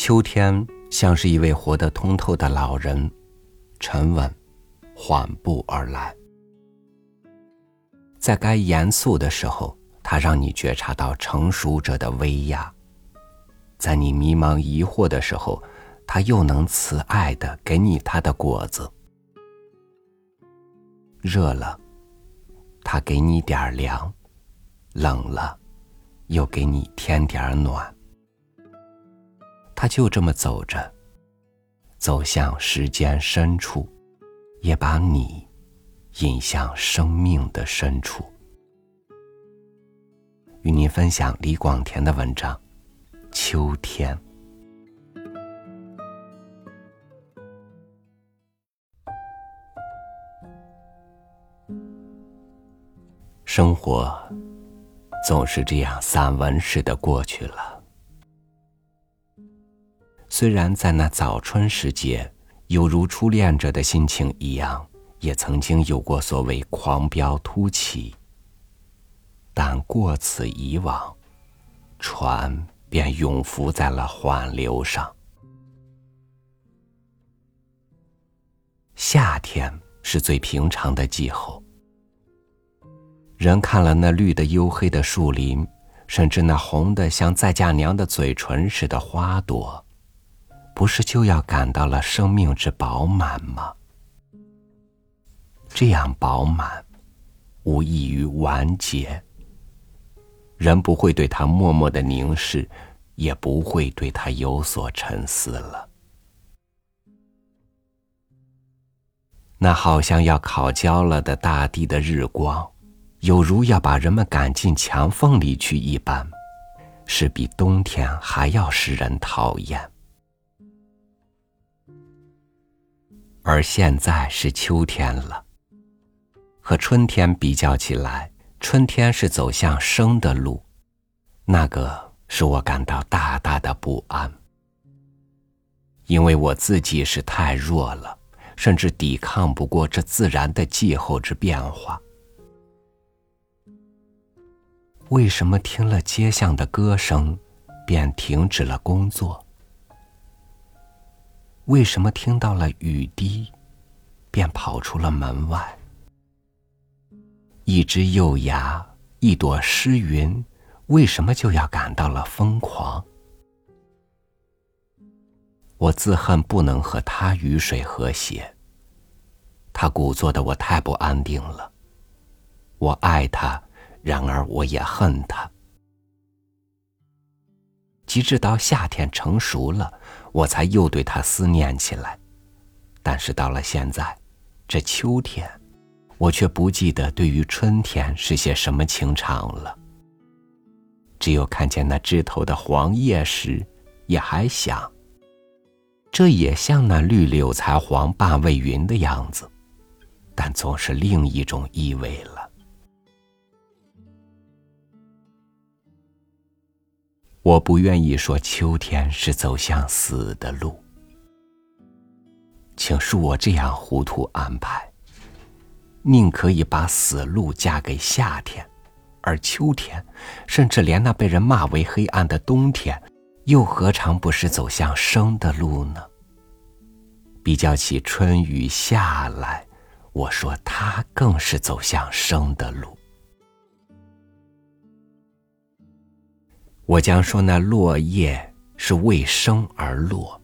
秋天像是一位活得通透的老人，沉稳、缓步而来。在该严肃的时候，他让你觉察到成熟者的威压；在你迷茫疑惑的时候，他又能慈爱的给你他的果子。热了，他给你点凉；冷了，又给你添点暖。他就这么走着，走向时间深处，也把你引向生命的深处。与您分享李广田的文章《秋天》。生活总是这样散文似的过去了。虽然在那早春时节，有如初恋者的心情一样，也曾经有过所谓狂飙突起，但过此以往，船便永浮在了缓流上。夏天是最平常的气候，人看了那绿的黝黑的树林，甚至那红的像再嫁娘的嘴唇似的花朵。不是就要感到了生命之饱满吗？这样饱满，无异于完结。人不会对他默默的凝视，也不会对他有所沉思了。那好像要烤焦了的大地的日光，有如要把人们赶进墙缝里去一般，是比冬天还要使人讨厌。而现在是秋天了，和春天比较起来，春天是走向生的路，那个使我感到大大的不安，因为我自己是太弱了，甚至抵抗不过这自然的气候之变化。为什么听了街巷的歌声，便停止了工作？为什么听到了雨滴，便跑出了门外？一只幼芽，一朵诗云，为什么就要感到了疯狂？我自恨不能和他雨水和谐。他鼓作的我太不安定了。我爱他，然而我也恨他。及至到夏天成熟了。我才又对它思念起来，但是到了现在，这秋天，我却不记得对于春天是些什么情长了。只有看见那枝头的黄叶时，也还想，这也像那绿柳才黄半未匀的样子，但总是另一种意味了。我不愿意说秋天是走向死的路，请恕我这样糊涂安排。宁可以把死路嫁给夏天，而秋天，甚至连那被人骂为黑暗的冬天，又何尝不是走向生的路呢？比较起春雨下来，我说它更是走向生的路。我将说，那落叶是为生而落，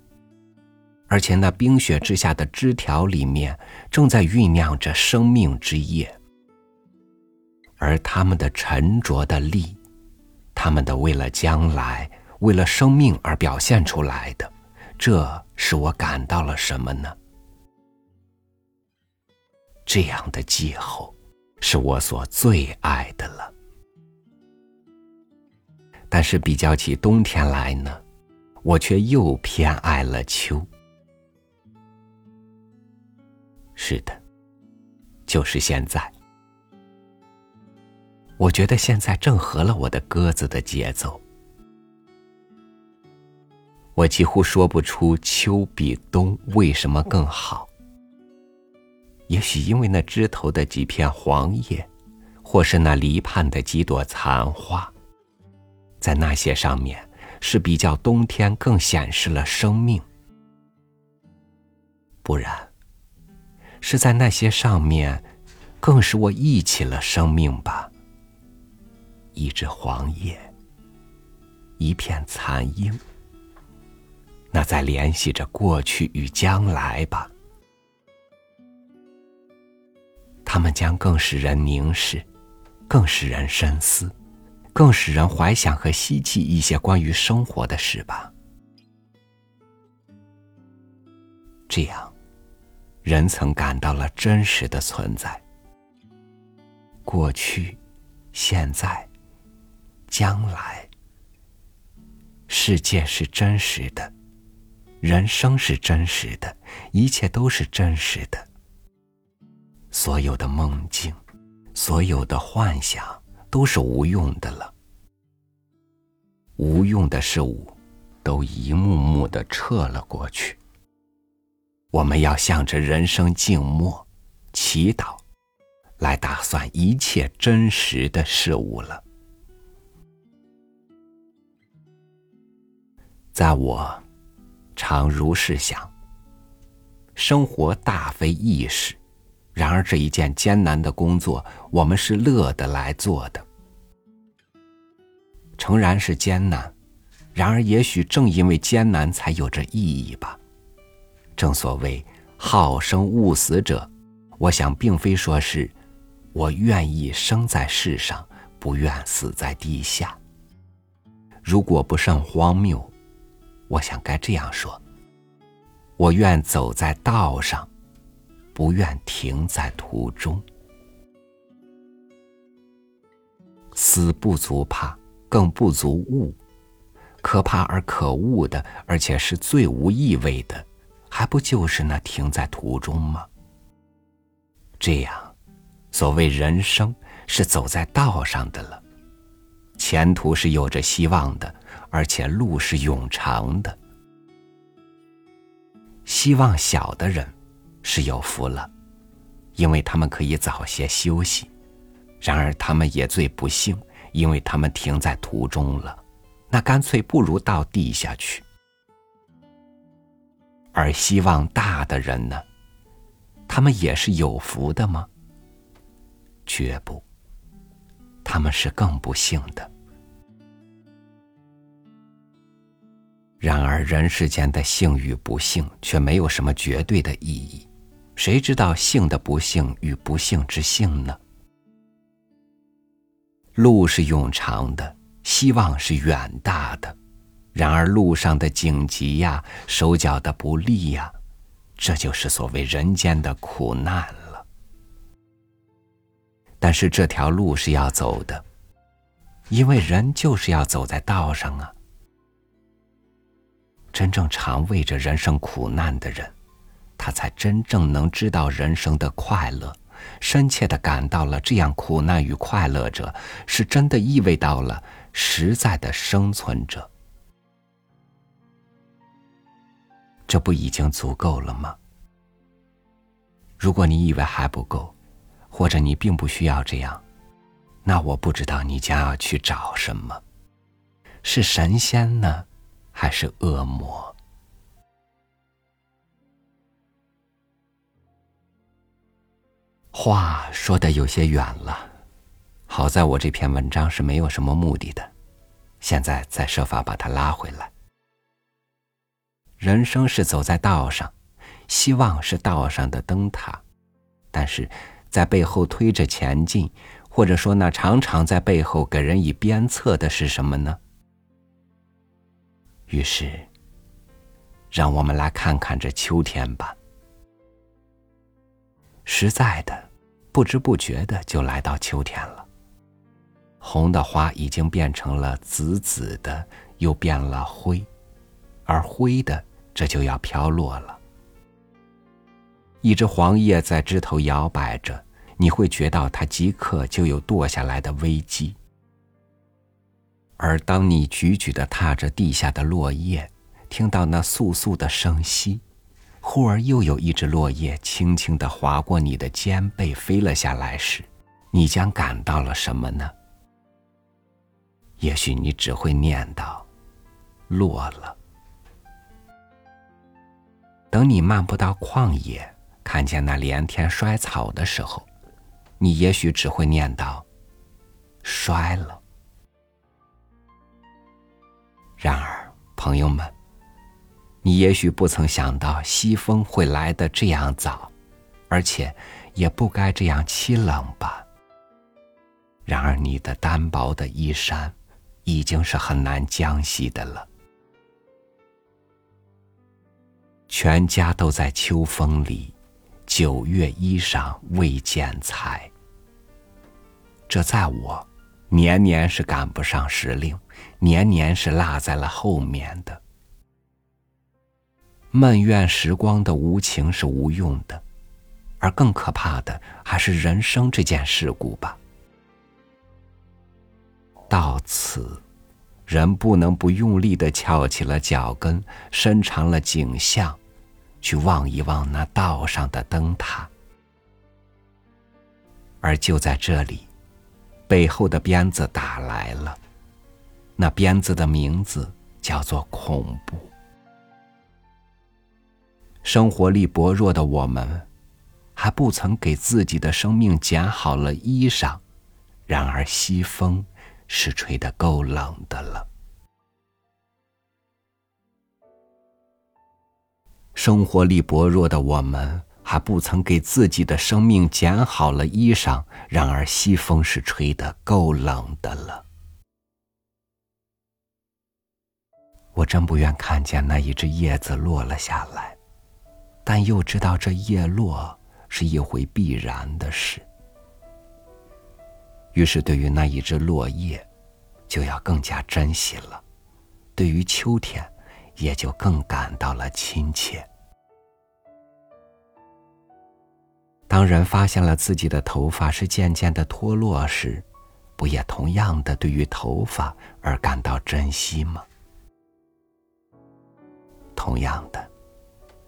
而且那冰雪之下的枝条里面正在酝酿着生命之叶，而他们的沉着的力，他们的为了将来、为了生命而表现出来的，这使我感到了什么呢？这样的气候，是我所最爱的了。但是比较起冬天来呢，我却又偏爱了秋。是的，就是现在。我觉得现在正合了我的鸽子的节奏。我几乎说不出秋比冬为什么更好。也许因为那枝头的几片黄叶，或是那篱畔的几朵残花。在那些上面，是比较冬天更显示了生命，不然，是在那些上面，更使我忆起了生命吧。一只黄叶，一片残樱，那在联系着过去与将来吧。他们将更使人凝视，更使人深思。更使人怀想和希冀一些关于生活的事吧。这样，人曾感到了真实的存在。过去、现在、将来，世界是真实的，人生是真实的，一切都是真实的。所有的梦境，所有的幻想。都是无用的了，无用的事物都一幕幕的撤了过去。我们要向着人生静默、祈祷，来打算一切真实的事物了。在我常如是想，生活大非易事。然而这一件艰难的工作，我们是乐得来做的。诚然是艰难，然而也许正因为艰难，才有着意义吧。正所谓好生勿死者，我想并非说是我愿意生在世上，不愿死在地下。如果不甚荒谬，我想该这样说：我愿走在道上。不愿停在途中，死不足怕，更不足恶。可怕而可恶的，而且是最无意味的，还不就是那停在途中吗？这样，所谓人生是走在道上的了，前途是有着希望的，而且路是永长的。希望小的人。是有福了，因为他们可以早些休息；然而他们也最不幸，因为他们停在途中了。那干脆不如到地下去。而希望大的人呢？他们也是有福的吗？绝不，他们是更不幸的。然而人世间的幸与不幸，却没有什么绝对的意义。谁知道幸的不幸与不幸之幸呢？路是永长的，希望是远大的，然而路上的荆棘呀，手脚的不利呀，这就是所谓人间的苦难了。但是这条路是要走的，因为人就是要走在道上啊。真正常为着人生苦难的人。他才真正能知道人生的快乐，深切的感到了这样苦难与快乐者，是真的意味到了实在的生存者。这不已经足够了吗？如果你以为还不够，或者你并不需要这样，那我不知道你将要去找什么，是神仙呢，还是恶魔？话说的有些远了，好在我这篇文章是没有什么目的的，现在再设法把它拉回来。人生是走在道上，希望是道上的灯塔，但是在背后推着前进，或者说那常常在背后给人以鞭策的是什么呢？于是，让我们来看看这秋天吧。实在的，不知不觉的就来到秋天了。红的花已经变成了紫紫的，又变了灰，而灰的这就要飘落了。一只黄叶在枝头摇摆着，你会觉到它即刻就有堕下来的危机。而当你踽踽的踏着地下的落叶，听到那簌簌的声息。忽而又有一只落叶轻轻的划过你的肩背，飞了下来时，你将感到了什么呢？也许你只会念叨：“落了。等你漫步到旷野，看见那连天衰草的时候，你也许只会念叨：“衰了。”然而，朋友们，你也许不曾想到西风会来的这样早，而且也不该这样凄冷吧。然而，你的单薄的衣衫，已经是很难将息的了。全家都在秋风里，九月衣裳未剪裁。这在我。年年是赶不上时令，年年是落在了后面的。闷怨时光的无情是无用的，而更可怕的还是人生这件事故吧。到此，人不能不用力的翘起了脚跟，伸长了颈项，去望一望那道上的灯塔。而就在这里。背后的鞭子打来了，那鞭子的名字叫做恐怖。生活力薄弱的我们，还不曾给自己的生命剪好了衣裳，然而西风是吹得够冷的了。生活力薄弱的我们。还不曾给自己的生命剪好了衣裳，然而西风是吹得够冷的了。我真不愿看见那一只叶子落了下来，但又知道这叶落是一回必然的事。于是，对于那一只落叶，就要更加珍惜了；对于秋天，也就更感到了亲切。当人发现了自己的头发是渐渐的脱落时，不也同样的对于头发而感到珍惜吗？同样的，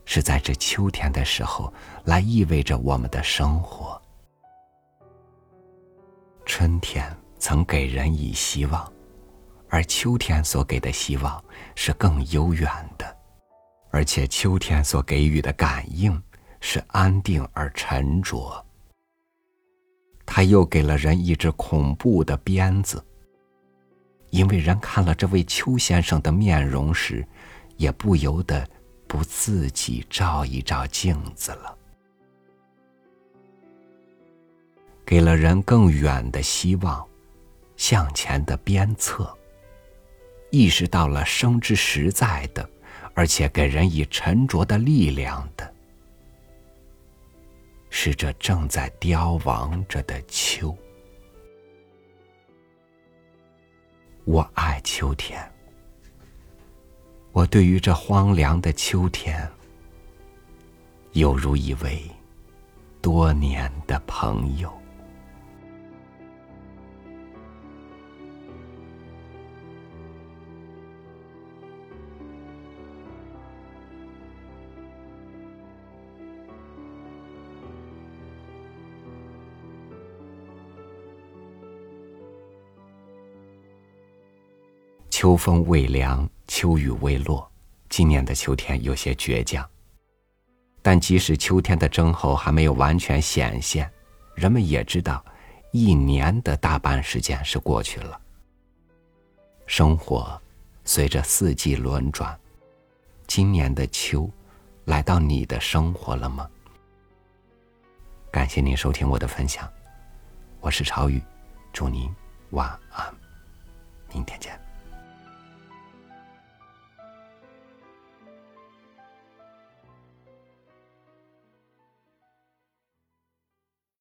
是在这秋天的时候来意味着我们的生活。春天曾给人以希望，而秋天所给的希望是更悠远的，而且秋天所给予的感应。是安定而沉着。他又给了人一只恐怖的鞭子，因为人看了这位邱先生的面容时，也不由得不自己照一照镜子了。给了人更远的希望，向前的鞭策。意识到了生之实在的，而且给人以沉着的力量的。是这正在凋亡着的秋。我爱秋天，我对于这荒凉的秋天，犹如一位多年的朋友。秋风未凉，秋雨未落，今年的秋天有些倔强。但即使秋天的征候还没有完全显现，人们也知道，一年的大半时间是过去了。生活随着四季轮转，今年的秋，来到你的生活了吗？感谢您收听我的分享，我是朝雨，祝您晚安，明天见。